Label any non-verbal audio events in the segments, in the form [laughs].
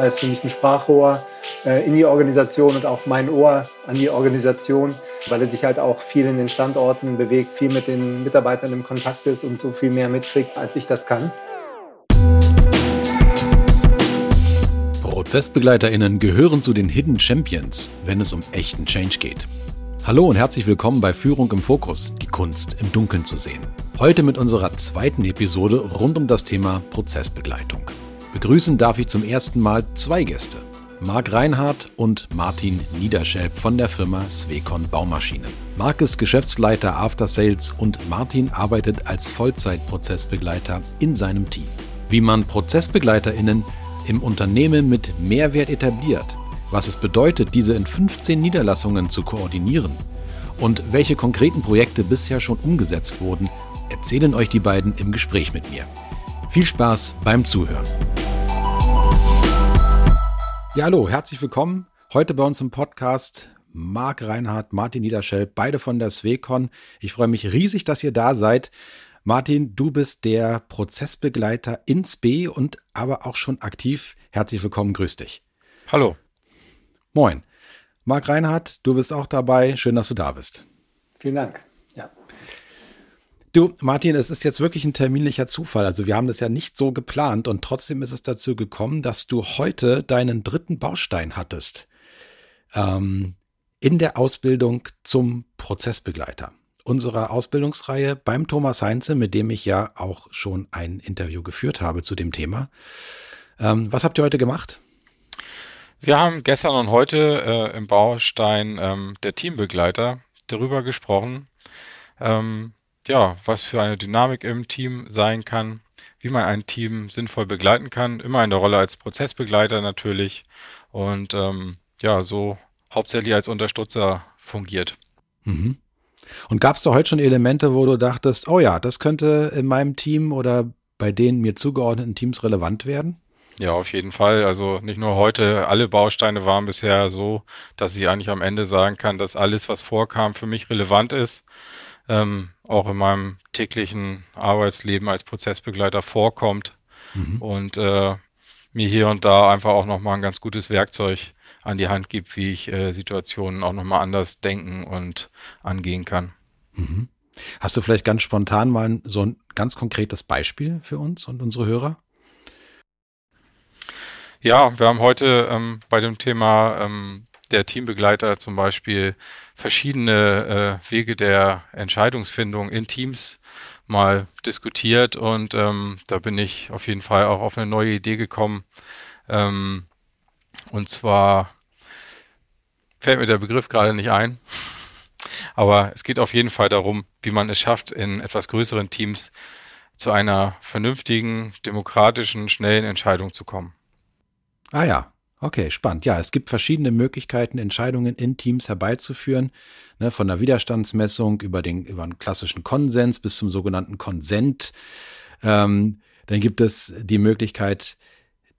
Er ist für mich ein Sprachrohr äh, in die Organisation und auch mein Ohr an die Organisation, weil er sich halt auch viel in den Standorten bewegt, viel mit den Mitarbeitern im Kontakt ist und so viel mehr mitkriegt, als ich das kann. ProzessbegleiterInnen gehören zu den Hidden Champions, wenn es um echten Change geht. Hallo und herzlich willkommen bei Führung im Fokus, die Kunst im Dunkeln zu sehen. Heute mit unserer zweiten Episode rund um das Thema Prozessbegleitung. Begrüßen darf ich zum ersten Mal zwei Gäste. Marc Reinhardt und Martin Niederschelp von der Firma Swecon Baumaschinen. Marc ist Geschäftsleiter After Sales und Martin arbeitet als Vollzeitprozessbegleiter in seinem Team. Wie man ProzessbegleiterInnen im Unternehmen mit Mehrwert etabliert, was es bedeutet, diese in 15 Niederlassungen zu koordinieren und welche konkreten Projekte bisher schon umgesetzt wurden, erzählen euch die beiden im Gespräch mit mir. Viel Spaß beim Zuhören. Ja, hallo, herzlich willkommen. Heute bei uns im Podcast Marc Reinhardt, Martin Niederschell, beide von der Swecon. Ich freue mich riesig, dass ihr da seid. Martin, du bist der Prozessbegleiter ins B und aber auch schon aktiv. Herzlich willkommen, grüß dich. Hallo. Moin. Marc Reinhardt, du bist auch dabei. Schön, dass du da bist. Vielen Dank. Ja. Du, Martin, es ist jetzt wirklich ein terminlicher Zufall. Also wir haben das ja nicht so geplant und trotzdem ist es dazu gekommen, dass du heute deinen dritten Baustein hattest ähm, in der Ausbildung zum Prozessbegleiter unserer Ausbildungsreihe beim Thomas Heinze, mit dem ich ja auch schon ein Interview geführt habe zu dem Thema. Ähm, was habt ihr heute gemacht? Wir haben gestern und heute äh, im Baustein ähm, der Teambegleiter darüber gesprochen, ähm, ja, was für eine Dynamik im Team sein kann, wie man ein Team sinnvoll begleiten kann, immer in der Rolle als Prozessbegleiter natürlich und ähm, ja, so hauptsächlich als Unterstützer fungiert. Mhm. Und gab es da heute schon Elemente, wo du dachtest, oh ja, das könnte in meinem Team oder bei den mir zugeordneten Teams relevant werden? Ja, auf jeden Fall. Also nicht nur heute, alle Bausteine waren bisher so, dass ich eigentlich am Ende sagen kann, dass alles, was vorkam, für mich relevant ist. Ähm, auch in meinem täglichen Arbeitsleben als Prozessbegleiter vorkommt mhm. und äh, mir hier und da einfach auch nochmal ein ganz gutes Werkzeug an die Hand gibt, wie ich äh, Situationen auch nochmal anders denken und angehen kann. Mhm. Hast du vielleicht ganz spontan mal so ein ganz konkretes Beispiel für uns und unsere Hörer? Ja, wir haben heute ähm, bei dem Thema ähm, der Teambegleiter zum Beispiel verschiedene äh, Wege der Entscheidungsfindung in Teams mal diskutiert und ähm, da bin ich auf jeden Fall auch auf eine neue Idee gekommen. Ähm, und zwar fällt mir der Begriff gerade nicht ein, aber es geht auf jeden Fall darum, wie man es schafft, in etwas größeren Teams zu einer vernünftigen, demokratischen, schnellen Entscheidung zu kommen. Ah ja, okay, spannend. Ja, es gibt verschiedene Möglichkeiten, Entscheidungen in Teams herbeizuführen, ne, von der Widerstandsmessung über den, über einen klassischen Konsens bis zum sogenannten Konsent. Ähm, dann gibt es die Möglichkeit,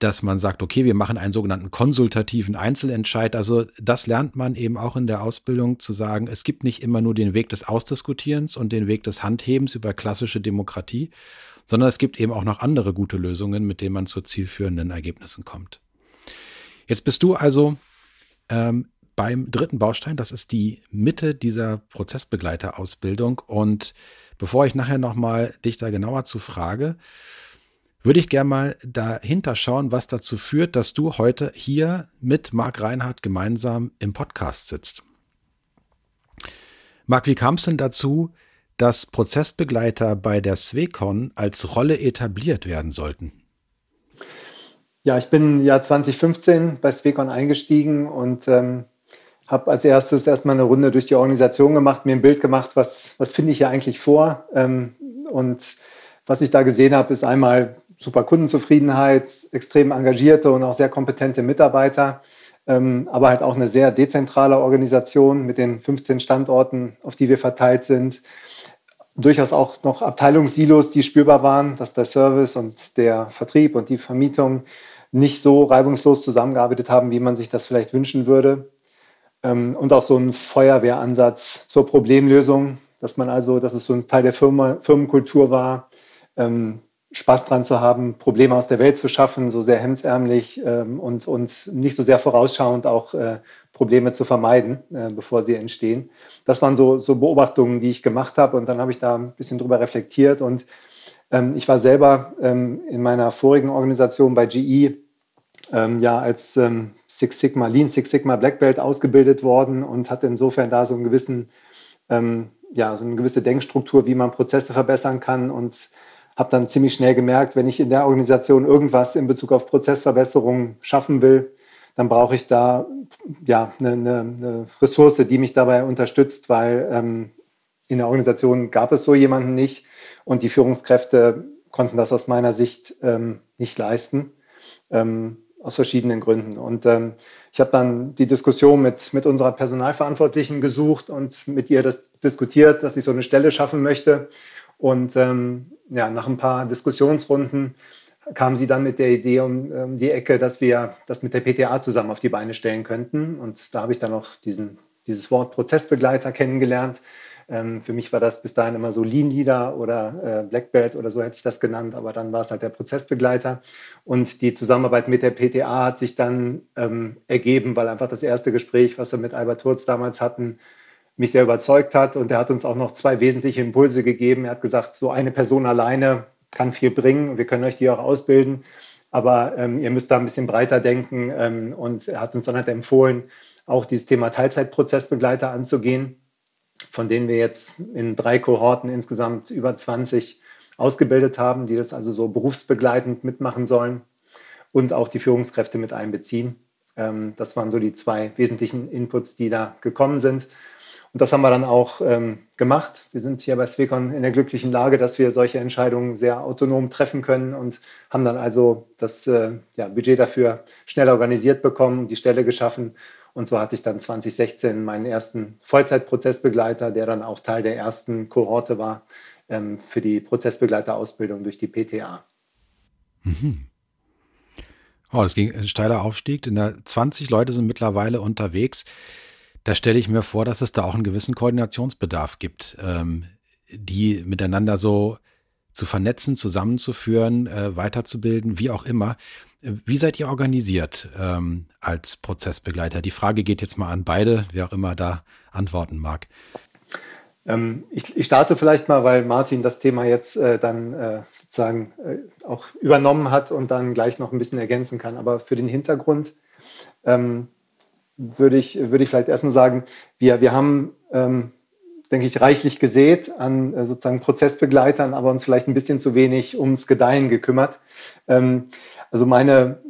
dass man sagt, okay, wir machen einen sogenannten konsultativen Einzelentscheid. Also das lernt man eben auch in der Ausbildung zu sagen, es gibt nicht immer nur den Weg des Ausdiskutierens und den Weg des Handhebens über klassische Demokratie, sondern es gibt eben auch noch andere gute Lösungen, mit denen man zu zielführenden Ergebnissen kommt. Jetzt bist du also ähm, beim dritten Baustein, das ist die Mitte dieser Prozessbegleiterausbildung. Und bevor ich nachher nochmal dich da genauer zu frage, würde ich gerne mal dahinter schauen, was dazu führt, dass du heute hier mit Marc Reinhardt gemeinsam im Podcast sitzt. Marc, wie kam es denn dazu, dass Prozessbegleiter bei der Swecon als Rolle etabliert werden sollten? Ja, ich bin ja 2015 bei Swecon eingestiegen und ähm, habe als erstes erstmal eine Runde durch die Organisation gemacht, mir ein Bild gemacht, was, was finde ich hier eigentlich vor. Ähm, und was ich da gesehen habe, ist einmal super Kundenzufriedenheit, extrem engagierte und auch sehr kompetente Mitarbeiter, ähm, aber halt auch eine sehr dezentrale Organisation mit den 15 Standorten, auf die wir verteilt sind. Durchaus auch noch Abteilungssilos, die spürbar waren, dass der Service und der Vertrieb und die Vermietung nicht so reibungslos zusammengearbeitet haben, wie man sich das vielleicht wünschen würde. Ähm, und auch so ein Feuerwehransatz zur Problemlösung, dass man also, dass es so ein Teil der Firma, Firmenkultur war, ähm, Spaß dran zu haben, Probleme aus der Welt zu schaffen, so sehr hemdsärmlich ähm, und, und nicht so sehr vorausschauend auch äh, Probleme zu vermeiden, äh, bevor sie entstehen. Das waren so, so Beobachtungen, die ich gemacht habe und dann habe ich da ein bisschen drüber reflektiert und ich war selber in meiner vorigen Organisation bei GE ähm, ja als ähm, Six Sigma, Lean Six Sigma Black Belt ausgebildet worden und hatte insofern da so einen gewissen, ähm, ja, so eine gewisse Denkstruktur, wie man Prozesse verbessern kann und habe dann ziemlich schnell gemerkt, wenn ich in der Organisation irgendwas in Bezug auf Prozessverbesserung schaffen will, dann brauche ich da ja eine, eine, eine, Ressource, die mich dabei unterstützt, weil ähm, in der Organisation gab es so jemanden nicht und die Führungskräfte konnten das aus meiner Sicht ähm, nicht leisten, ähm, aus verschiedenen Gründen. Und ähm, ich habe dann die Diskussion mit, mit unserer Personalverantwortlichen gesucht und mit ihr das diskutiert, dass ich so eine Stelle schaffen möchte. Und ähm, ja, nach ein paar Diskussionsrunden kam sie dann mit der Idee um, um, die Ecke, dass wir das mit der PTA zusammen auf die Beine stellen könnten. Und da habe ich dann auch diesen, dieses Wort Prozessbegleiter kennengelernt. Ähm, für mich war das bis dahin immer so Lean Leader oder äh, Black Belt oder so hätte ich das genannt, aber dann war es halt der Prozessbegleiter. Und die Zusammenarbeit mit der PTA hat sich dann ähm, ergeben, weil einfach das erste Gespräch, was wir mit Albert Turz damals hatten, mich sehr überzeugt hat. Und er hat uns auch noch zwei wesentliche Impulse gegeben. Er hat gesagt, so eine Person alleine kann viel bringen. Wir können euch die auch ausbilden. Aber ähm, ihr müsst da ein bisschen breiter denken. Ähm, und er hat uns dann halt empfohlen, auch dieses Thema Teilzeitprozessbegleiter anzugehen, von denen wir jetzt in drei Kohorten insgesamt über 20 ausgebildet haben, die das also so berufsbegleitend mitmachen sollen und auch die Führungskräfte mit einbeziehen. Ähm, das waren so die zwei wesentlichen Inputs, die da gekommen sind. Und das haben wir dann auch ähm, gemacht. Wir sind hier bei Swecon in der glücklichen Lage, dass wir solche Entscheidungen sehr autonom treffen können und haben dann also das äh, ja, Budget dafür schnell organisiert bekommen, die Stelle geschaffen. Und so hatte ich dann 2016 meinen ersten Vollzeitprozessbegleiter, der dann auch Teil der ersten Kohorte war ähm, für die Prozessbegleiterausbildung durch die PTA. Mhm. Oh, das ging ein steiler Aufstieg. In der 20 Leute sind mittlerweile unterwegs da stelle ich mir vor, dass es da auch einen gewissen Koordinationsbedarf gibt, ähm, die miteinander so zu vernetzen, zusammenzuführen, äh, weiterzubilden, wie auch immer. Wie seid ihr organisiert ähm, als Prozessbegleiter? Die Frage geht jetzt mal an beide, wer auch immer da antworten mag. Ähm, ich, ich, starte vielleicht mal, weil Martin das Thema jetzt äh, dann äh, sozusagen äh, auch übernommen hat und dann gleich noch ein bisschen ergänzen kann. Aber für den Hintergrund, ähm, würde ich, würde ich vielleicht erstmal sagen, wir, wir haben, ähm, denke ich, reichlich gesät an äh, sozusagen Prozessbegleitern, aber uns vielleicht ein bisschen zu wenig ums Gedeihen gekümmert. Ähm, also meine,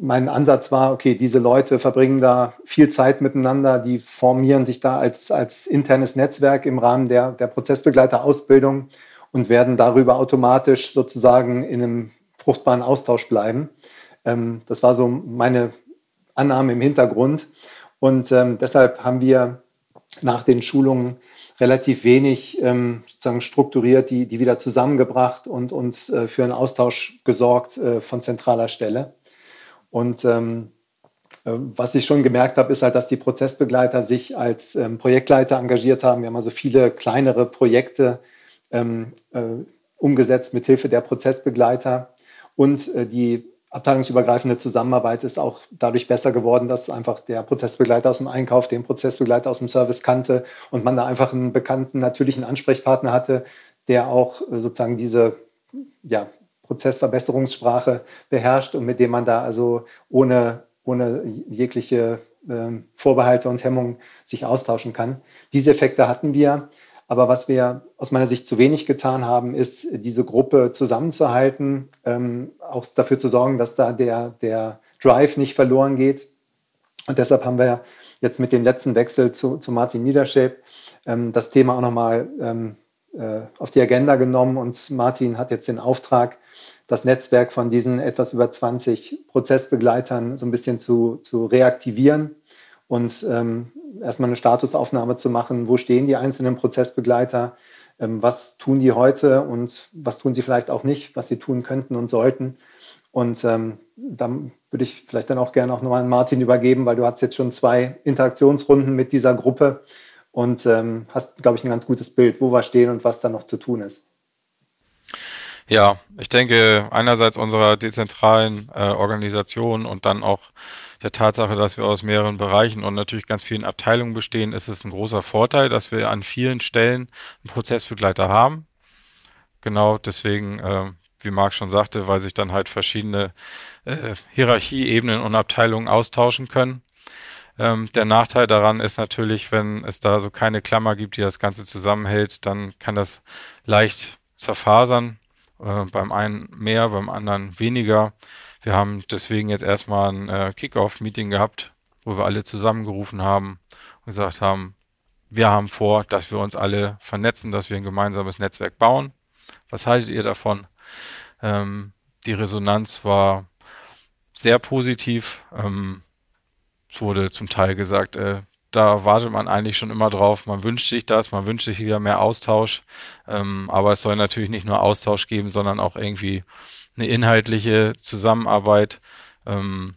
mein Ansatz war, okay, diese Leute verbringen da viel Zeit miteinander, die formieren sich da als, als internes Netzwerk im Rahmen der, der Prozessbegleiterausbildung und werden darüber automatisch sozusagen in einem fruchtbaren Austausch bleiben. Ähm, das war so meine Annahme im Hintergrund. Und ähm, deshalb haben wir nach den Schulungen relativ wenig ähm, sozusagen strukturiert, die, die wieder zusammengebracht und uns äh, für einen Austausch gesorgt äh, von zentraler Stelle. Und ähm, äh, was ich schon gemerkt habe, ist halt, dass die Prozessbegleiter sich als ähm, Projektleiter engagiert haben. Wir haben also viele kleinere Projekte ähm, äh, umgesetzt mit Hilfe der Prozessbegleiter und äh, die abteilungsübergreifende Zusammenarbeit ist auch dadurch besser geworden, dass einfach der Prozessbegleiter aus dem Einkauf den Prozessbegleiter aus dem Service kannte und man da einfach einen bekannten, natürlichen Ansprechpartner hatte, der auch sozusagen diese ja, Prozessverbesserungssprache beherrscht und mit dem man da also ohne, ohne jegliche äh, Vorbehalte und Hemmungen sich austauschen kann. Diese Effekte hatten wir. Aber was wir aus meiner Sicht zu wenig getan haben, ist, diese Gruppe zusammenzuhalten, ähm, auch dafür zu sorgen, dass da der, der Drive nicht verloren geht. Und deshalb haben wir jetzt mit dem letzten Wechsel zu, zu Martin Niederschäb ähm, das Thema auch nochmal ähm, äh, auf die Agenda genommen. Und Martin hat jetzt den Auftrag, das Netzwerk von diesen etwas über 20 Prozessbegleitern so ein bisschen zu, zu reaktivieren und ähm, erstmal eine Statusaufnahme zu machen, wo stehen die einzelnen Prozessbegleiter, ähm, was tun die heute und was tun sie vielleicht auch nicht, was sie tun könnten und sollten. Und ähm, dann würde ich vielleicht dann auch gerne auch nochmal an Martin übergeben, weil du hast jetzt schon zwei Interaktionsrunden mit dieser Gruppe und ähm, hast, glaube ich, ein ganz gutes Bild, wo wir stehen und was da noch zu tun ist. Ja, ich denke einerseits unserer dezentralen äh, Organisation und dann auch der Tatsache, dass wir aus mehreren Bereichen und natürlich ganz vielen Abteilungen bestehen, ist es ein großer Vorteil, dass wir an vielen Stellen einen Prozessbegleiter haben. Genau deswegen, äh, wie Marc schon sagte, weil sich dann halt verschiedene äh, Hierarchieebenen und Abteilungen austauschen können. Ähm, der Nachteil daran ist natürlich, wenn es da so keine Klammer gibt, die das Ganze zusammenhält, dann kann das leicht zerfasern. Äh, beim einen mehr, beim anderen weniger. Wir haben deswegen jetzt erstmal ein äh, Kickoff-Meeting gehabt, wo wir alle zusammengerufen haben und gesagt haben, wir haben vor, dass wir uns alle vernetzen, dass wir ein gemeinsames Netzwerk bauen. Was haltet ihr davon? Ähm, die Resonanz war sehr positiv. Ähm, es wurde zum Teil gesagt, äh, da wartet man eigentlich schon immer drauf. Man wünscht sich das, man wünscht sich wieder mehr Austausch. Ähm, aber es soll natürlich nicht nur Austausch geben, sondern auch irgendwie eine inhaltliche Zusammenarbeit. Ähm,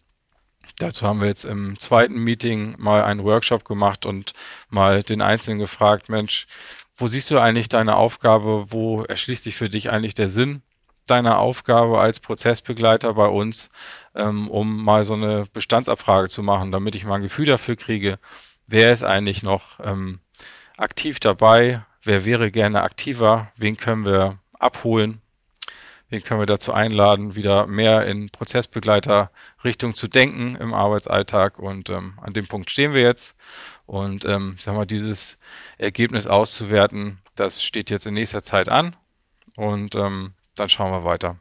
dazu haben wir jetzt im zweiten Meeting mal einen Workshop gemacht und mal den Einzelnen gefragt, Mensch, wo siehst du eigentlich deine Aufgabe? Wo erschließt sich für dich eigentlich der Sinn deiner Aufgabe als Prozessbegleiter bei uns, ähm, um mal so eine Bestandsabfrage zu machen, damit ich mal ein Gefühl dafür kriege, wer ist eigentlich noch ähm, aktiv dabei, wer wäre gerne aktiver, wen können wir abholen, wen können wir dazu einladen, wieder mehr in Prozessbegleiter-Richtung zu denken im Arbeitsalltag. Und ähm, an dem Punkt stehen wir jetzt. Und ähm, sag mal, dieses Ergebnis auszuwerten, das steht jetzt in nächster Zeit an. Und ähm, dann schauen wir weiter.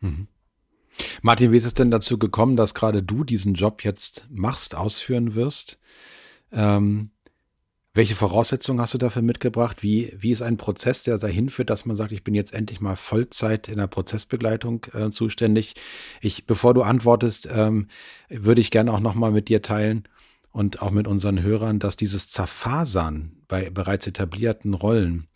Mhm. Martin, wie ist es denn dazu gekommen, dass gerade du diesen Job jetzt machst, ausführen wirst? Ähm, welche Voraussetzungen hast du dafür mitgebracht? Wie, wie ist ein Prozess, der dahin führt, dass man sagt, ich bin jetzt endlich mal Vollzeit in der Prozessbegleitung äh, zuständig? Ich, bevor du antwortest, ähm, würde ich gerne auch nochmal mit dir teilen und auch mit unseren Hörern, dass dieses Zerfasern bei bereits etablierten Rollen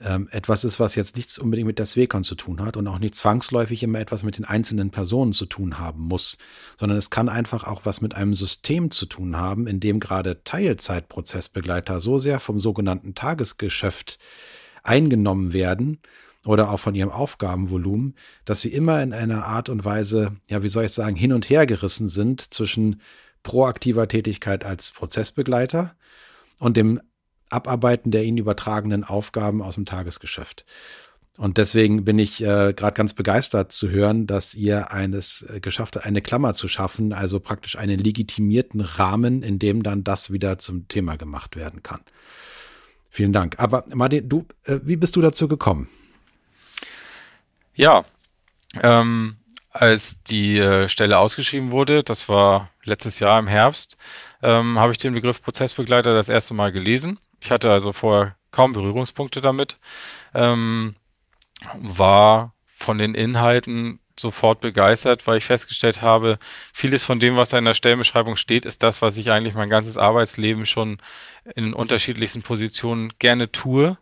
ähm, etwas ist, was jetzt nichts unbedingt mit der Swecon zu tun hat und auch nicht zwangsläufig immer etwas mit den einzelnen Personen zu tun haben muss, sondern es kann einfach auch was mit einem System zu tun haben, in dem gerade Teilzeitprozessbegleiter so sehr vom sogenannten Tagesgeschäft eingenommen werden oder auch von ihrem Aufgabenvolumen, dass sie immer in einer Art und Weise, ja, wie soll ich sagen, hin und her gerissen sind zwischen proaktiver Tätigkeit als Prozessbegleiter und dem Abarbeiten der ihnen übertragenen Aufgaben aus dem Tagesgeschäft. Und deswegen bin ich äh, gerade ganz begeistert zu hören, dass ihr eines äh, geschafft habt, eine Klammer zu schaffen, also praktisch einen legitimierten Rahmen, in dem dann das wieder zum Thema gemacht werden kann. Vielen Dank. Aber Martin, du, äh, wie bist du dazu gekommen? Ja, ähm, als die äh, Stelle ausgeschrieben wurde, das war letztes Jahr im Herbst, ähm, habe ich den Begriff Prozessbegleiter das erste Mal gelesen ich hatte also vorher kaum Berührungspunkte damit, ähm, war von den Inhalten sofort begeistert, weil ich festgestellt habe, vieles von dem, was da in der Stellenbeschreibung steht, ist das, was ich eigentlich mein ganzes Arbeitsleben schon in unterschiedlichsten Positionen gerne tue.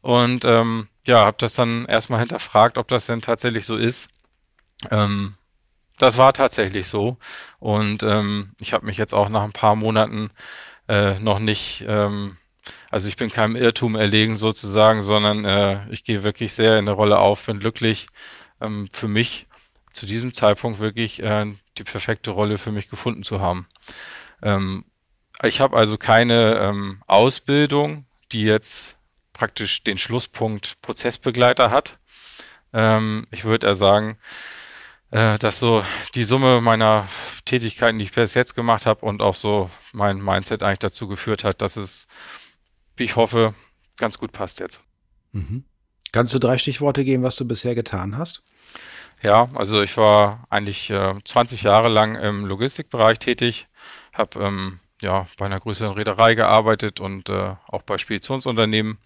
Und ähm, ja, habe das dann erstmal hinterfragt, ob das denn tatsächlich so ist. Ähm, das war tatsächlich so. Und ähm, ich habe mich jetzt auch nach ein paar Monaten äh, noch nicht ähm, also ich bin keinem Irrtum erlegen sozusagen, sondern äh, ich gehe wirklich sehr in der Rolle auf, bin glücklich. Ähm, für mich zu diesem Zeitpunkt wirklich äh, die perfekte Rolle für mich gefunden zu haben. Ähm, ich habe also keine ähm, Ausbildung, die jetzt praktisch den Schlusspunkt Prozessbegleiter hat. Ähm, ich würde eher sagen, äh, dass so die Summe meiner Tätigkeiten, die ich bis jetzt gemacht habe und auch so mein Mindset eigentlich dazu geführt hat, dass es wie ich hoffe, ganz gut passt jetzt. Mhm. Kannst du drei Stichworte geben, was du bisher getan hast? Ja, also ich war eigentlich äh, 20 Jahre lang im Logistikbereich tätig, habe ähm, ja bei einer größeren Reederei gearbeitet und äh, auch bei Speditionsunternehmen,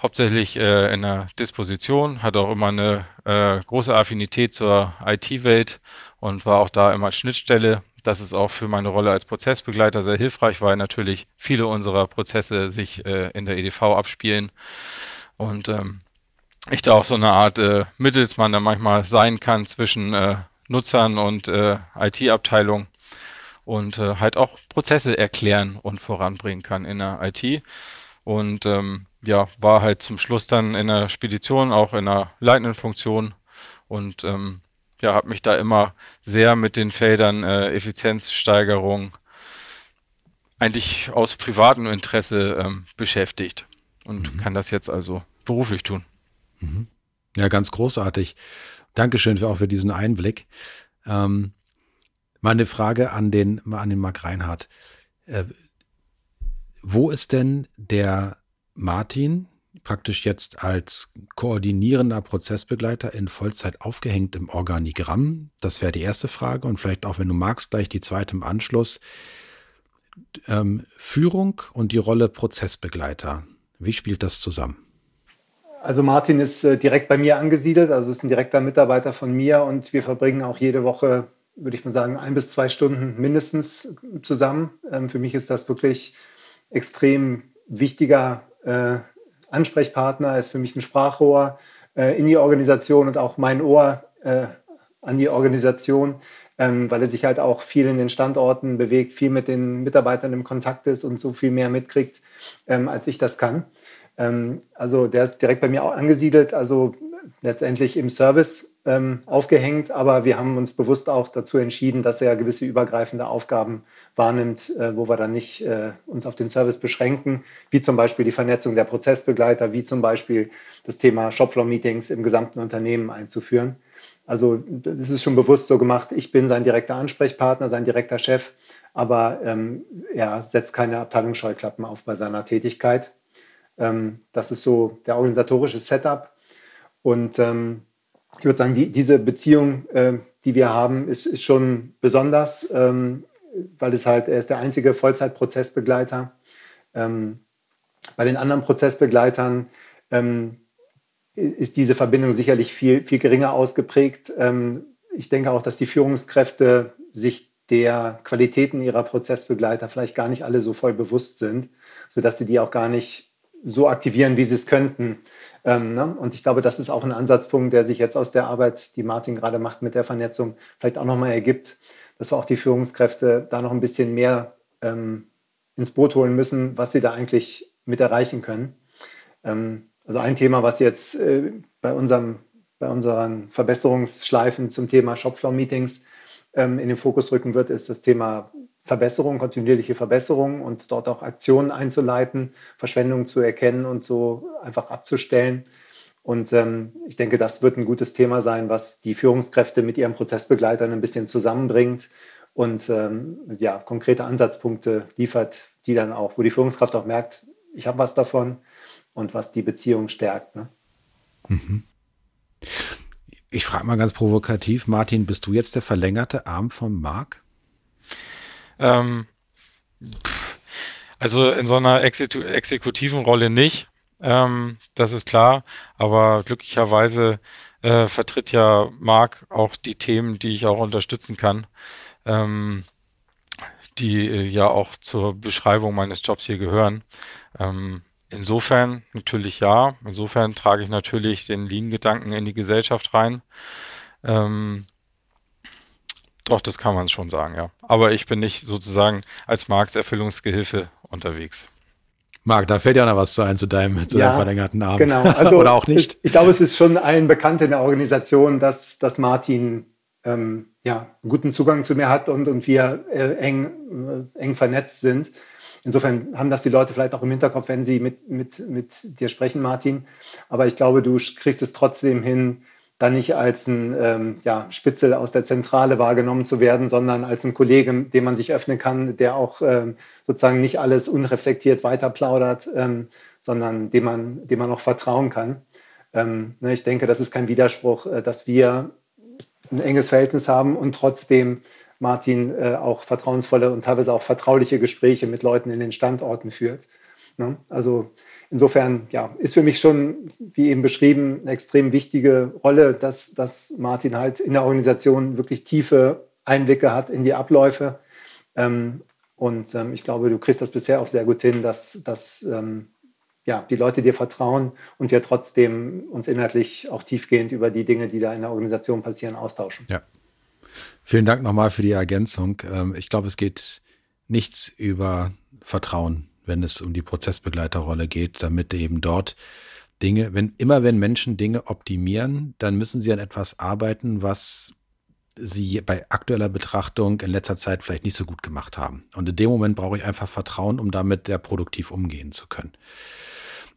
hauptsächlich äh, in der Disposition, hatte auch immer eine äh, große Affinität zur IT-Welt und war auch da immer Schnittstelle das ist auch für meine Rolle als Prozessbegleiter sehr hilfreich, weil natürlich viele unserer Prozesse sich äh, in der EDV abspielen und ähm, ich da auch so eine Art äh, Mittelsmann da manchmal sein kann zwischen äh, Nutzern und äh, IT-Abteilung und äh, halt auch Prozesse erklären und voranbringen kann in der IT. und ähm, ja, war halt zum Schluss dann in der Spedition, auch in einer leitenden Funktion und ähm, ja, habe mich da immer sehr mit den Feldern äh, Effizienzsteigerung eigentlich aus privatem Interesse ähm, beschäftigt und mhm. kann das jetzt also beruflich tun. Mhm. Ja, ganz großartig. Dankeschön für, auch für diesen Einblick. Ähm, meine Frage an den, an den Marc Reinhardt. Äh, wo ist denn der Martin praktisch jetzt als koordinierender Prozessbegleiter in Vollzeit aufgehängt im Organigramm? Das wäre die erste Frage und vielleicht auch, wenn du magst, gleich die zweite im Anschluss. Ähm, Führung und die Rolle Prozessbegleiter. Wie spielt das zusammen? Also Martin ist äh, direkt bei mir angesiedelt, also ist ein direkter Mitarbeiter von mir und wir verbringen auch jede Woche, würde ich mal sagen, ein bis zwei Stunden mindestens zusammen. Ähm, für mich ist das wirklich extrem wichtiger äh, Ansprechpartner, ist für mich ein Sprachrohr äh, in die Organisation und auch mein Ohr äh, an die Organisation, ähm, weil er sich halt auch viel in den Standorten bewegt, viel mit den Mitarbeitern im Kontakt ist und so viel mehr mitkriegt, ähm, als ich das kann. Ähm, also der ist direkt bei mir auch angesiedelt, also letztendlich im Service ähm, aufgehängt, aber wir haben uns bewusst auch dazu entschieden, dass er gewisse übergreifende Aufgaben wahrnimmt, äh, wo wir dann nicht äh, uns auf den Service beschränken, wie zum Beispiel die Vernetzung der Prozessbegleiter, wie zum Beispiel das Thema Shopfloor-Meetings im gesamten Unternehmen einzuführen. Also das ist schon bewusst so gemacht. Ich bin sein direkter Ansprechpartner, sein direkter Chef, aber ähm, er setzt keine Abteilungsscheuklappen auf bei seiner Tätigkeit. Ähm, das ist so der organisatorische Setup. Und ähm, ich würde sagen, die, diese Beziehung, äh, die wir haben, ist, ist schon besonders, ähm, weil es halt, er ist der einzige Vollzeitprozessbegleiter. Ähm, bei den anderen Prozessbegleitern ähm, ist diese Verbindung sicherlich viel, viel geringer ausgeprägt. Ähm, ich denke auch, dass die Führungskräfte sich der Qualitäten ihrer Prozessbegleiter vielleicht gar nicht alle so voll bewusst sind, sodass sie die auch gar nicht so aktivieren, wie sie es könnten. Ähm, ne? Und ich glaube, das ist auch ein Ansatzpunkt, der sich jetzt aus der Arbeit, die Martin gerade macht mit der Vernetzung, vielleicht auch nochmal ergibt, dass wir auch die Führungskräfte da noch ein bisschen mehr ähm, ins Boot holen müssen, was sie da eigentlich mit erreichen können. Ähm, also ein Thema, was jetzt äh, bei, unserem, bei unseren Verbesserungsschleifen zum Thema Shopfloor-Meetings in den Fokus rücken wird, ist das Thema Verbesserung, kontinuierliche Verbesserung und dort auch Aktionen einzuleiten, Verschwendung zu erkennen und so einfach abzustellen. Und ähm, ich denke, das wird ein gutes Thema sein, was die Führungskräfte mit ihren Prozessbegleitern ein bisschen zusammenbringt und ähm, ja, konkrete Ansatzpunkte liefert, die dann auch, wo die Führungskraft auch merkt, ich habe was davon und was die Beziehung stärkt. Ne? Mhm. Ich frage mal ganz provokativ, Martin, bist du jetzt der verlängerte Arm von Marc? Ähm, also in so einer Exeku exekutiven Rolle nicht, ähm, das ist klar, aber glücklicherweise äh, vertritt ja Marc auch die Themen, die ich auch unterstützen kann, ähm, die äh, ja auch zur Beschreibung meines Jobs hier gehören. Ähm, insofern natürlich ja, insofern trage ich natürlich den Lean-Gedanken in die Gesellschaft rein. Ähm, doch, das kann man schon sagen, ja. Aber ich bin nicht sozusagen als Marx Erfüllungsgehilfe unterwegs. Marc, da fällt ja noch was zu ein zu deinem, zu ja, deinem verlängerten Arm. Genau, [laughs] also oder auch nicht. Ich, ich glaube, es ist schon allen bekannt in der Organisation, dass, dass Martin ähm, ja, guten Zugang zu mir hat und, und wir äh, eng, äh, eng vernetzt sind. Insofern haben das die Leute vielleicht auch im Hinterkopf, wenn sie mit, mit, mit dir sprechen, Martin. Aber ich glaube, du kriegst es trotzdem hin, dann nicht als ein ähm, ja, Spitzel aus der Zentrale wahrgenommen zu werden, sondern als ein Kollege, dem man sich öffnen kann, der auch ähm, sozusagen nicht alles unreflektiert weiter plaudert, ähm, sondern dem man, dem man auch vertrauen kann. Ähm, ne, ich denke, das ist kein Widerspruch, äh, dass wir ein enges Verhältnis haben und trotzdem Martin äh, auch vertrauensvolle und teilweise auch vertrauliche Gespräche mit Leuten in den Standorten führt. Ne? Also insofern ja, ist für mich schon, wie eben beschrieben, eine extrem wichtige Rolle, dass, dass Martin halt in der Organisation wirklich tiefe Einblicke hat in die Abläufe. Ähm, und ähm, ich glaube, du kriegst das bisher auch sehr gut hin, dass, dass ähm, ja, die Leute dir vertrauen und wir trotzdem uns inhaltlich auch tiefgehend über die Dinge, die da in der Organisation passieren, austauschen. Ja. Vielen Dank nochmal für die Ergänzung. Ähm, ich glaube, es geht nichts über Vertrauen wenn es um die Prozessbegleiterrolle geht, damit eben dort Dinge, wenn immer wenn Menschen Dinge optimieren, dann müssen sie an etwas arbeiten, was sie bei aktueller Betrachtung in letzter Zeit vielleicht nicht so gut gemacht haben. Und in dem Moment brauche ich einfach Vertrauen, um damit der produktiv umgehen zu können.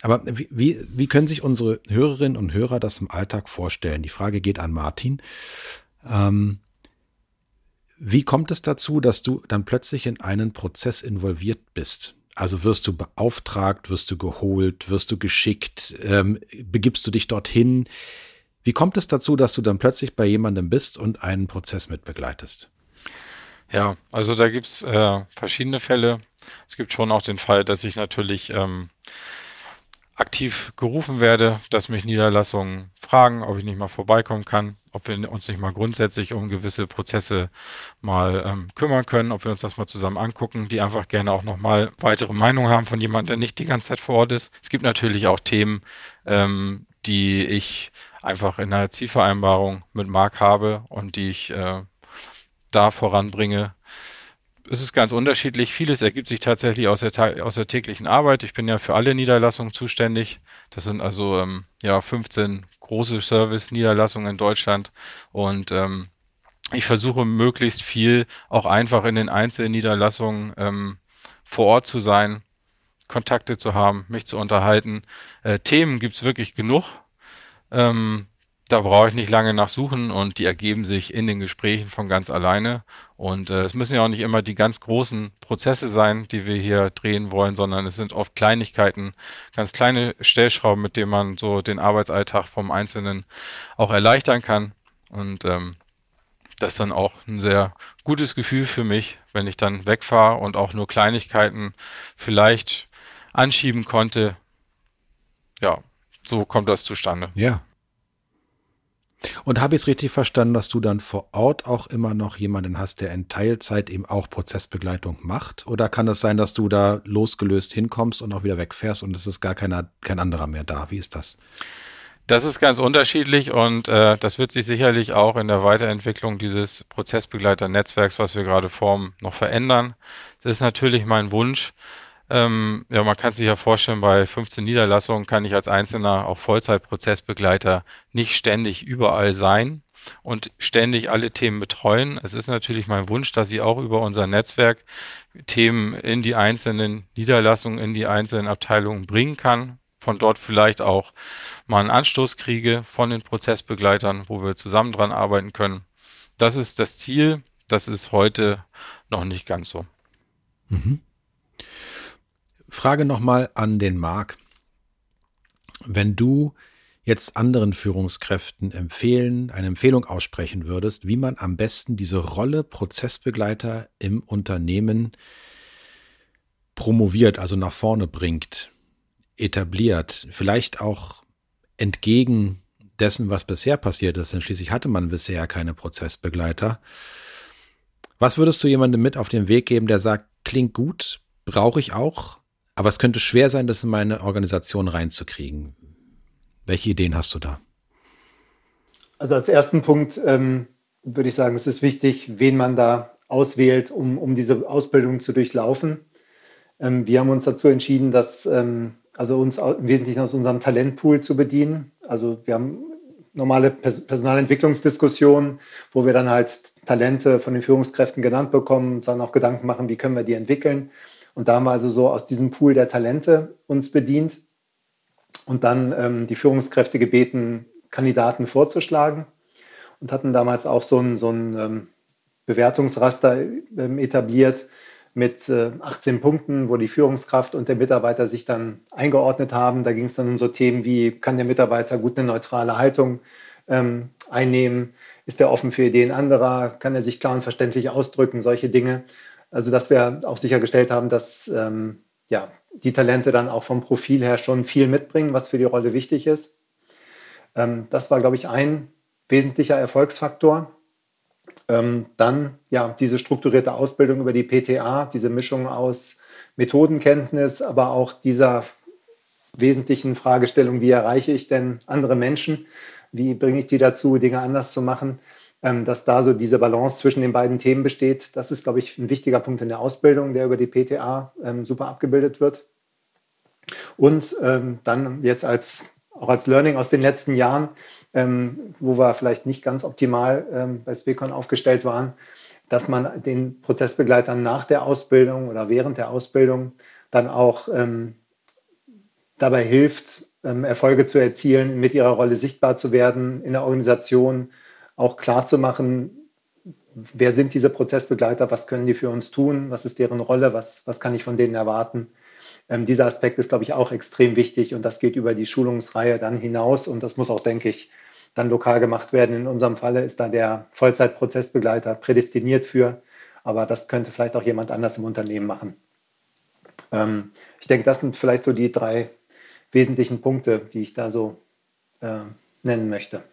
Aber wie, wie, wie können sich unsere Hörerinnen und Hörer das im Alltag vorstellen? Die Frage geht an Martin. Ähm, wie kommt es dazu, dass du dann plötzlich in einen Prozess involviert bist? Also wirst du beauftragt, wirst du geholt, wirst du geschickt, ähm, begibst du dich dorthin? Wie kommt es dazu, dass du dann plötzlich bei jemandem bist und einen Prozess mitbegleitest? Ja, also da gibt's äh, verschiedene Fälle. Es gibt schon auch den Fall, dass ich natürlich ähm, aktiv gerufen werde, dass mich Niederlassungen fragen, ob ich nicht mal vorbeikommen kann, ob wir uns nicht mal grundsätzlich um gewisse Prozesse mal ähm, kümmern können, ob wir uns das mal zusammen angucken, die einfach gerne auch nochmal weitere Meinungen haben von jemandem, der nicht die ganze Zeit vor Ort ist. Es gibt natürlich auch Themen, ähm, die ich einfach in einer Zielvereinbarung mit Marc habe und die ich äh, da voranbringe. Es ist ganz unterschiedlich. Vieles ergibt sich tatsächlich aus der, aus der täglichen Arbeit. Ich bin ja für alle Niederlassungen zuständig. Das sind also ähm, ja 15 große Service-Niederlassungen in Deutschland und ähm, ich versuche möglichst viel auch einfach in den einzelnen Niederlassungen ähm, vor Ort zu sein, Kontakte zu haben, mich zu unterhalten. Äh, Themen gibt's wirklich genug. Ähm, da brauche ich nicht lange nachsuchen und die ergeben sich in den Gesprächen von ganz alleine. Und äh, es müssen ja auch nicht immer die ganz großen Prozesse sein, die wir hier drehen wollen, sondern es sind oft Kleinigkeiten, ganz kleine Stellschrauben, mit denen man so den Arbeitsalltag vom Einzelnen auch erleichtern kann. Und ähm, das ist dann auch ein sehr gutes Gefühl für mich, wenn ich dann wegfahre und auch nur Kleinigkeiten vielleicht anschieben konnte. Ja, so kommt das zustande. Ja. Und habe ich es richtig verstanden, dass du dann vor Ort auch immer noch jemanden hast, der in Teilzeit eben auch Prozessbegleitung macht? Oder kann es das sein, dass du da losgelöst hinkommst und auch wieder wegfährst und es ist gar keiner, kein anderer mehr da? Wie ist das? Das ist ganz unterschiedlich und äh, das wird sich sicherlich auch in der Weiterentwicklung dieses Prozessbegleiter-Netzwerks, was wir gerade formen, noch verändern. Es ist natürlich mein Wunsch, ähm, ja, man kann sich ja vorstellen, bei 15 Niederlassungen kann ich als Einzelner auch Vollzeitprozessbegleiter nicht ständig überall sein und ständig alle Themen betreuen. Es ist natürlich mein Wunsch, dass ich auch über unser Netzwerk Themen in die einzelnen Niederlassungen, in die einzelnen Abteilungen bringen kann. Von dort vielleicht auch mal einen Anstoß kriege von den Prozessbegleitern, wo wir zusammen dran arbeiten können. Das ist das Ziel. Das ist heute noch nicht ganz so. Mhm. Frage nochmal an den Marc. Wenn du jetzt anderen Führungskräften empfehlen, eine Empfehlung aussprechen würdest, wie man am besten diese Rolle Prozessbegleiter im Unternehmen promoviert, also nach vorne bringt, etabliert, vielleicht auch entgegen dessen, was bisher passiert ist, denn schließlich hatte man bisher keine Prozessbegleiter. Was würdest du jemandem mit auf den Weg geben, der sagt, klingt gut, brauche ich auch, aber es könnte schwer sein, das in meine Organisation reinzukriegen. Welche Ideen hast du da? Also als ersten Punkt ähm, würde ich sagen, es ist wichtig, wen man da auswählt, um, um diese Ausbildung zu durchlaufen. Ähm, wir haben uns dazu entschieden, dass ähm, also uns im Wesentlichen aus unserem Talentpool zu bedienen. Also wir haben normale Personalentwicklungsdiskussionen, wo wir dann halt Talente von den Führungskräften genannt bekommen und dann auch Gedanken machen, wie können wir die entwickeln. Und da haben wir also so aus diesem Pool der Talente uns bedient und dann ähm, die Führungskräfte gebeten, Kandidaten vorzuschlagen und hatten damals auch so ein, so ein ähm, Bewertungsraster ähm, etabliert mit äh, 18 Punkten, wo die Führungskraft und der Mitarbeiter sich dann eingeordnet haben. Da ging es dann um so Themen wie, kann der Mitarbeiter gut eine neutrale Haltung ähm, einnehmen? Ist er offen für Ideen anderer? Kann er sich klar und verständlich ausdrücken? Solche Dinge. Also dass wir auch sichergestellt haben, dass ähm, ja, die Talente dann auch vom Profil her schon viel mitbringen, was für die Rolle wichtig ist. Ähm, das war, glaube ich, ein wesentlicher Erfolgsfaktor. Ähm, dann ja diese strukturierte Ausbildung über die PTA, diese Mischung aus Methodenkenntnis, aber auch dieser wesentlichen Fragestellung, wie erreiche ich denn andere Menschen, wie bringe ich die dazu, Dinge anders zu machen, dass da so diese Balance zwischen den beiden Themen besteht. Das ist, glaube ich, ein wichtiger Punkt in der Ausbildung, der über die PTA ähm, super abgebildet wird. Und ähm, dann jetzt als auch als Learning aus den letzten Jahren, ähm, wo wir vielleicht nicht ganz optimal ähm, bei Swecon aufgestellt waren, dass man den Prozessbegleitern nach der Ausbildung oder während der Ausbildung dann auch ähm, dabei hilft, ähm, Erfolge zu erzielen, mit ihrer Rolle sichtbar zu werden, in der Organisation auch klar zu machen, wer sind diese Prozessbegleiter, was können die für uns tun, was ist deren Rolle, was, was kann ich von denen erwarten. Ähm, dieser Aspekt ist, glaube ich, auch extrem wichtig und das geht über die Schulungsreihe dann hinaus und das muss auch, denke ich, dann lokal gemacht werden. In unserem Falle ist da der Vollzeitprozessbegleiter prädestiniert für, aber das könnte vielleicht auch jemand anders im Unternehmen machen. Ähm, ich denke, das sind vielleicht so die drei wesentlichen Punkte, die ich da so äh, nennen möchte.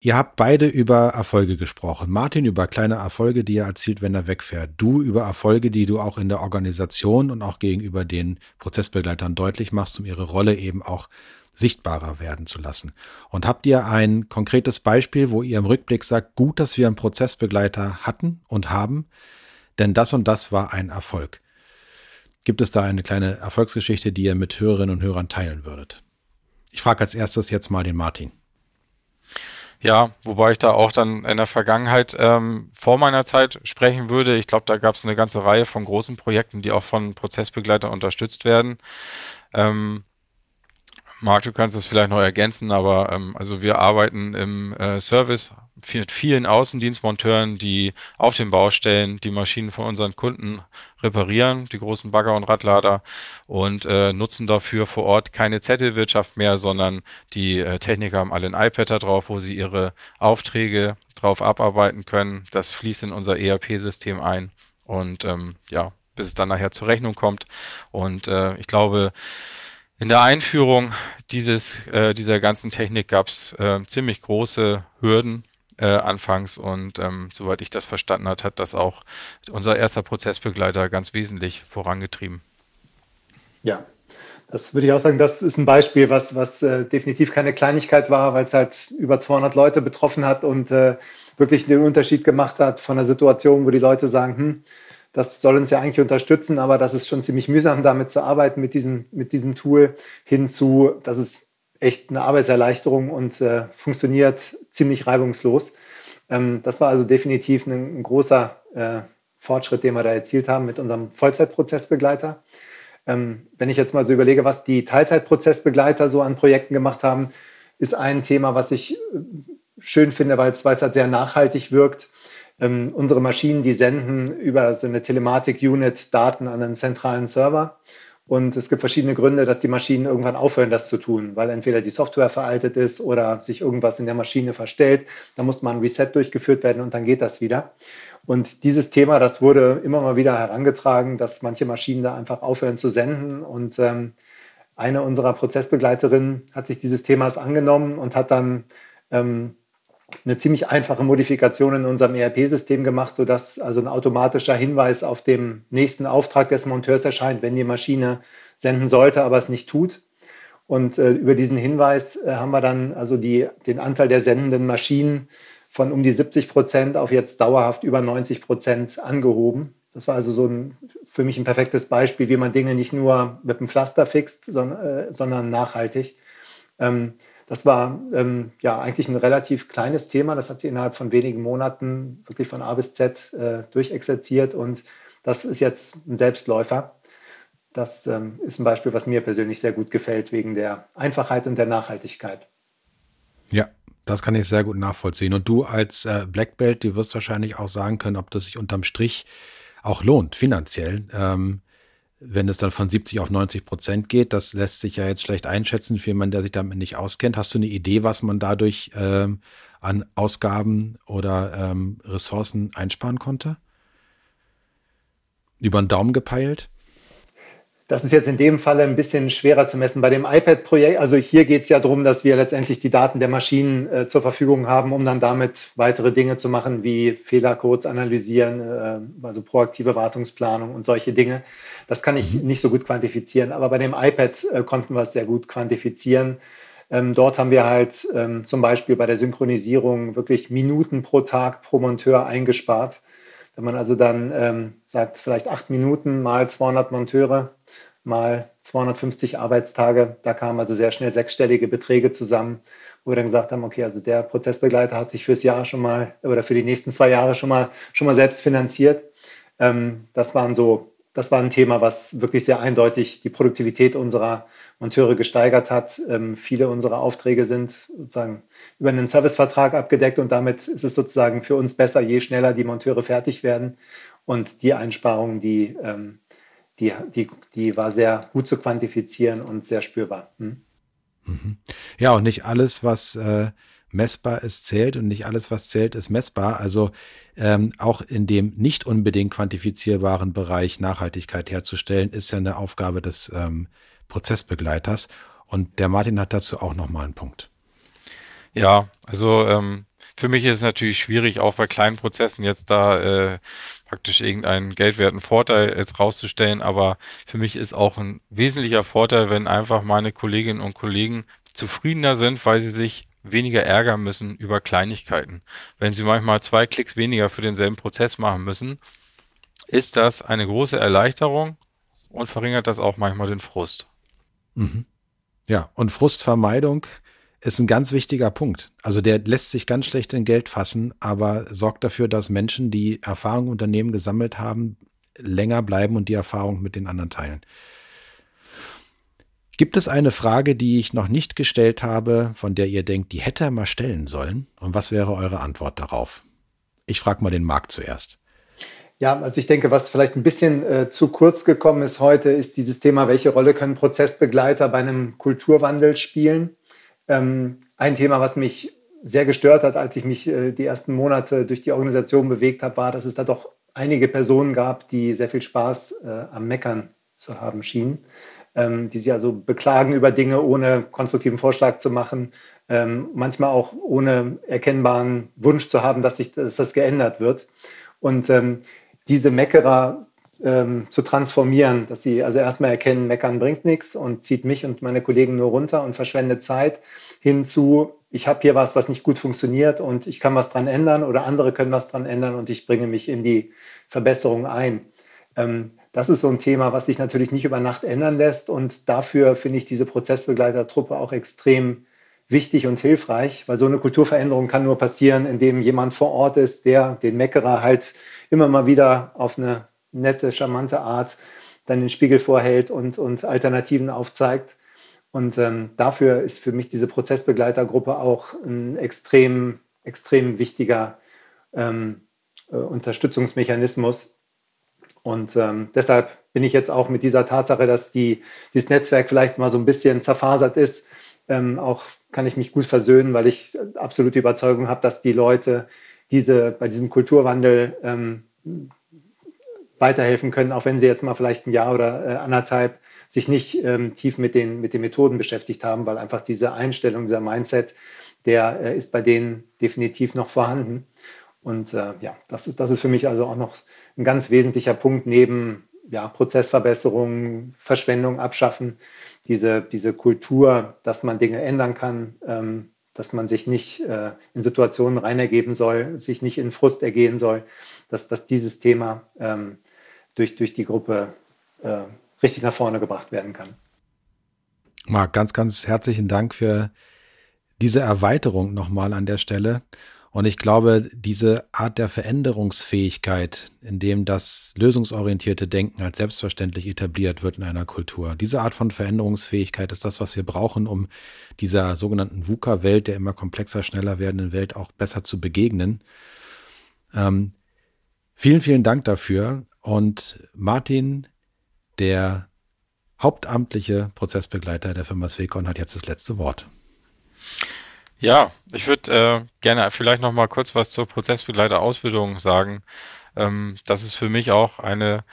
Ihr habt beide über Erfolge gesprochen. Martin über kleine Erfolge, die er erzielt, wenn er wegfährt. Du über Erfolge, die du auch in der Organisation und auch gegenüber den Prozessbegleitern deutlich machst, um ihre Rolle eben auch sichtbarer werden zu lassen. Und habt ihr ein konkretes Beispiel, wo ihr im Rückblick sagt, gut, dass wir einen Prozessbegleiter hatten und haben, denn das und das war ein Erfolg. Gibt es da eine kleine Erfolgsgeschichte, die ihr mit Hörerinnen und Hörern teilen würdet? Ich frage als erstes jetzt mal den Martin. Ja, wobei ich da auch dann in der Vergangenheit ähm, vor meiner Zeit sprechen würde. Ich glaube, da gab es eine ganze Reihe von großen Projekten, die auch von Prozessbegleitern unterstützt werden. Ähm, Marc, du kannst das vielleicht noch ergänzen, aber ähm, also wir arbeiten im äh, Service mit vielen Außendienstmonteuren, die auf den Baustellen die Maschinen von unseren Kunden reparieren, die großen Bagger und Radlader und äh, nutzen dafür vor Ort keine Zettelwirtschaft mehr, sondern die äh, Techniker haben alle ein iPad da drauf, wo sie ihre Aufträge drauf abarbeiten können. Das fließt in unser ERP-System ein und ähm, ja, bis es dann nachher zur Rechnung kommt. Und äh, ich glaube, in der Einführung dieses, äh, dieser ganzen Technik gab es äh, ziemlich große Hürden äh, anfangs und ähm, soweit ich das verstanden hat, hat das auch unser erster Prozessbegleiter ganz wesentlich vorangetrieben. Ja, das würde ich auch sagen, das ist ein Beispiel, was, was äh, definitiv keine Kleinigkeit war, weil es halt über 200 Leute betroffen hat und äh, wirklich den Unterschied gemacht hat von einer Situation, wo die Leute sagen, hm, das soll uns ja eigentlich unterstützen, aber das ist schon ziemlich mühsam, damit zu arbeiten mit diesem, mit diesem Tool hinzu. Das ist echt eine Arbeitserleichterung und äh, funktioniert ziemlich reibungslos. Ähm, das war also definitiv ein, ein großer äh, Fortschritt, den wir da erzielt haben mit unserem Vollzeitprozessbegleiter. Ähm, wenn ich jetzt mal so überlege, was die Teilzeitprozessbegleiter so an Projekten gemacht haben, ist ein Thema, was ich äh, schön finde, weil es, weil es halt sehr nachhaltig wirkt. Ähm, unsere Maschinen, die senden über so eine Telematik-Unit Daten an einen zentralen Server. Und es gibt verschiedene Gründe, dass die Maschinen irgendwann aufhören, das zu tun, weil entweder die Software veraltet ist oder sich irgendwas in der Maschine verstellt. Da muss mal ein Reset durchgeführt werden und dann geht das wieder. Und dieses Thema, das wurde immer mal wieder herangetragen, dass manche Maschinen da einfach aufhören zu senden. Und ähm, eine unserer Prozessbegleiterinnen hat sich dieses Themas angenommen und hat dann ähm, eine ziemlich einfache Modifikation in unserem ERP-System gemacht, sodass also ein automatischer Hinweis auf dem nächsten Auftrag des Monteurs erscheint, wenn die Maschine senden sollte, aber es nicht tut. Und äh, über diesen Hinweis äh, haben wir dann also die, den Anteil der sendenden Maschinen von um die 70 Prozent auf jetzt dauerhaft über 90 Prozent angehoben. Das war also so ein, für mich ein perfektes Beispiel, wie man Dinge nicht nur mit einem Pflaster fixt, sondern, äh, sondern nachhaltig. Ähm, das war ähm, ja eigentlich ein relativ kleines Thema. Das hat sie innerhalb von wenigen Monaten wirklich von A bis Z äh, durchexerziert und das ist jetzt ein Selbstläufer. Das ähm, ist ein Beispiel, was mir persönlich sehr gut gefällt, wegen der Einfachheit und der Nachhaltigkeit. Ja, das kann ich sehr gut nachvollziehen. Und du als äh, Black Belt, du wirst wahrscheinlich auch sagen können, ob das sich unterm Strich auch lohnt, finanziell. Ähm, wenn es dann von 70 auf 90 Prozent geht, das lässt sich ja jetzt schlecht einschätzen für jemanden, der sich damit nicht auskennt. Hast du eine Idee, was man dadurch ähm, an Ausgaben oder ähm, Ressourcen einsparen konnte? Über den Daumen gepeilt? Das ist jetzt in dem Falle ein bisschen schwerer zu messen. Bei dem iPad-Projekt, also hier geht es ja darum, dass wir letztendlich die Daten der Maschinen äh, zur Verfügung haben, um dann damit weitere Dinge zu machen, wie Fehlercodes analysieren, äh, also proaktive Wartungsplanung und solche Dinge. Das kann ich nicht so gut quantifizieren, aber bei dem iPad äh, konnten wir es sehr gut quantifizieren. Ähm, dort haben wir halt ähm, zum Beispiel bei der Synchronisierung wirklich Minuten pro Tag pro Monteur eingespart. Wenn man also dann ähm, sagt, vielleicht acht Minuten mal 200 Monteure mal 250 Arbeitstage, da kamen also sehr schnell sechsstellige Beträge zusammen, wo wir dann gesagt haben, okay, also der Prozessbegleiter hat sich fürs Jahr schon mal oder für die nächsten zwei Jahre schon mal, schon mal selbst finanziert. Ähm, das waren so das war ein Thema, was wirklich sehr eindeutig die Produktivität unserer Monteure gesteigert hat. Ähm, viele unserer Aufträge sind sozusagen über einen Servicevertrag abgedeckt und damit ist es sozusagen für uns besser, je schneller die Monteure fertig werden. Und die Einsparung, die, ähm, die, die, die war sehr gut zu quantifizieren und sehr spürbar. Hm? Mhm. Ja, und nicht alles, was äh, messbar ist, zählt und nicht alles, was zählt, ist messbar. Also ähm, auch in dem nicht unbedingt quantifizierbaren Bereich Nachhaltigkeit herzustellen, ist ja eine Aufgabe des ähm, Prozessbegleiters. Und der Martin hat dazu auch nochmal einen Punkt. Ja, also ähm, für mich ist es natürlich schwierig, auch bei kleinen Prozessen jetzt da äh, praktisch irgendeinen geldwerten Vorteil jetzt rauszustellen, aber für mich ist auch ein wesentlicher Vorteil, wenn einfach meine Kolleginnen und Kollegen zufriedener sind, weil sie sich weniger ärgern müssen über Kleinigkeiten. Wenn Sie manchmal zwei Klicks weniger für denselben Prozess machen müssen, ist das eine große Erleichterung und verringert das auch manchmal den Frust. Mhm. Ja, und Frustvermeidung ist ein ganz wichtiger Punkt. Also der lässt sich ganz schlecht in Geld fassen, aber sorgt dafür, dass Menschen, die Erfahrung im Unternehmen gesammelt haben, länger bleiben und die Erfahrung mit den anderen teilen. Gibt es eine Frage, die ich noch nicht gestellt habe, von der ihr denkt, die hätte er mal stellen sollen? Und was wäre eure Antwort darauf? Ich frage mal den Marc zuerst. Ja, also ich denke, was vielleicht ein bisschen äh, zu kurz gekommen ist heute, ist dieses Thema, welche Rolle können Prozessbegleiter bei einem Kulturwandel spielen? Ähm, ein Thema, was mich sehr gestört hat, als ich mich äh, die ersten Monate durch die Organisation bewegt habe, war, dass es da doch einige Personen gab, die sehr viel Spaß äh, am Meckern zu haben schienen ähm, die sich also beklagen über Dinge, ohne konstruktiven Vorschlag zu machen, ähm, manchmal auch ohne erkennbaren Wunsch zu haben, dass, sich, dass das geändert wird. Und ähm, diese Meckerer ähm, zu transformieren, dass sie also erstmal erkennen, Meckern bringt nichts und zieht mich und meine Kollegen nur runter und verschwendet Zeit, hinzu, ich habe hier was, was nicht gut funktioniert und ich kann was dran ändern oder andere können was dran ändern und ich bringe mich in die Verbesserung ein. Das ist so ein Thema, was sich natürlich nicht über Nacht ändern lässt. Und dafür finde ich diese Prozessbegleitertruppe auch extrem wichtig und hilfreich, weil so eine Kulturveränderung kann nur passieren, indem jemand vor Ort ist, der den Meckerer halt immer mal wieder auf eine nette, charmante Art dann den Spiegel vorhält und, und Alternativen aufzeigt. Und ähm, dafür ist für mich diese Prozessbegleitergruppe auch ein extrem, extrem wichtiger ähm, äh, Unterstützungsmechanismus, und ähm, deshalb bin ich jetzt auch mit dieser Tatsache, dass die, dieses Netzwerk vielleicht mal so ein bisschen zerfasert ist, ähm, auch kann ich mich gut versöhnen, weil ich absolute Überzeugung habe, dass die Leute diese, bei diesem Kulturwandel ähm, weiterhelfen können, auch wenn sie jetzt mal vielleicht ein Jahr oder äh, anderthalb sich nicht ähm, tief mit den, mit den Methoden beschäftigt haben, weil einfach diese Einstellung, dieser Mindset, der äh, ist bei denen definitiv noch vorhanden. Und äh, ja, das ist, das ist für mich also auch noch ein ganz wesentlicher Punkt neben ja, Prozessverbesserungen, Verschwendung abschaffen, diese, diese Kultur, dass man Dinge ändern kann, ähm, dass man sich nicht äh, in Situationen reinergeben soll, sich nicht in Frust ergehen soll, dass, dass dieses Thema ähm, durch, durch die Gruppe äh, richtig nach vorne gebracht werden kann. Marc, ganz, ganz herzlichen Dank für diese Erweiterung nochmal an der Stelle. Und ich glaube, diese Art der Veränderungsfähigkeit, in dem das lösungsorientierte Denken als selbstverständlich etabliert wird in einer Kultur, diese Art von Veränderungsfähigkeit ist das, was wir brauchen, um dieser sogenannten VUCA-Welt, der immer komplexer, schneller werdenden Welt auch besser zu begegnen. Ähm, vielen, vielen Dank dafür. Und Martin, der hauptamtliche Prozessbegleiter der Firma Swecon, hat jetzt das letzte Wort. Ja, ich würde äh, gerne vielleicht noch mal kurz was zur Prozessbegleiterausbildung sagen. Ähm, dass es für mich auch eine,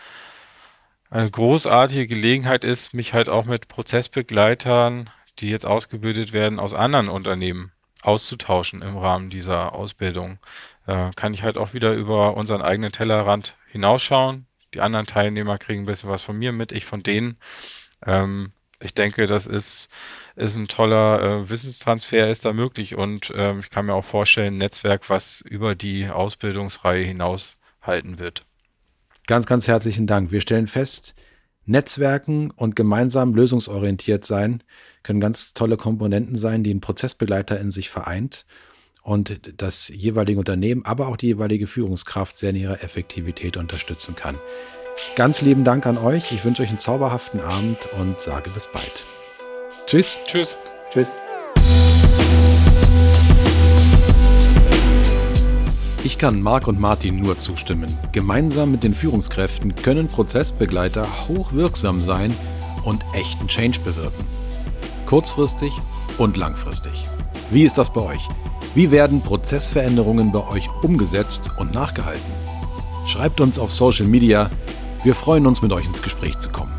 eine großartige Gelegenheit ist, mich halt auch mit Prozessbegleitern, die jetzt ausgebildet werden, aus anderen Unternehmen auszutauschen im Rahmen dieser Ausbildung. Äh, kann ich halt auch wieder über unseren eigenen Tellerrand hinausschauen. Die anderen Teilnehmer kriegen ein bisschen was von mir mit, ich von denen. Ähm, ich denke, das ist, ist ein toller äh, Wissenstransfer, ist da möglich und ähm, ich kann mir auch vorstellen, ein Netzwerk, was über die Ausbildungsreihe hinaus halten wird. Ganz, ganz herzlichen Dank. Wir stellen fest, Netzwerken und gemeinsam lösungsorientiert sein können ganz tolle Komponenten sein, die ein Prozessbegleiter in sich vereint und das jeweilige Unternehmen, aber auch die jeweilige Führungskraft sehr in ihrer Effektivität unterstützen kann. Ganz lieben Dank an euch. Ich wünsche euch einen zauberhaften Abend und sage bis bald. Tschüss. Tschüss. Tschüss. Ich kann Marc und Martin nur zustimmen. Gemeinsam mit den Führungskräften können Prozessbegleiter hochwirksam sein und echten Change bewirken. Kurzfristig und langfristig. Wie ist das bei euch? Wie werden Prozessveränderungen bei euch umgesetzt und nachgehalten? Schreibt uns auf Social Media. Wir freuen uns, mit euch ins Gespräch zu kommen.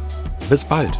Bis bald!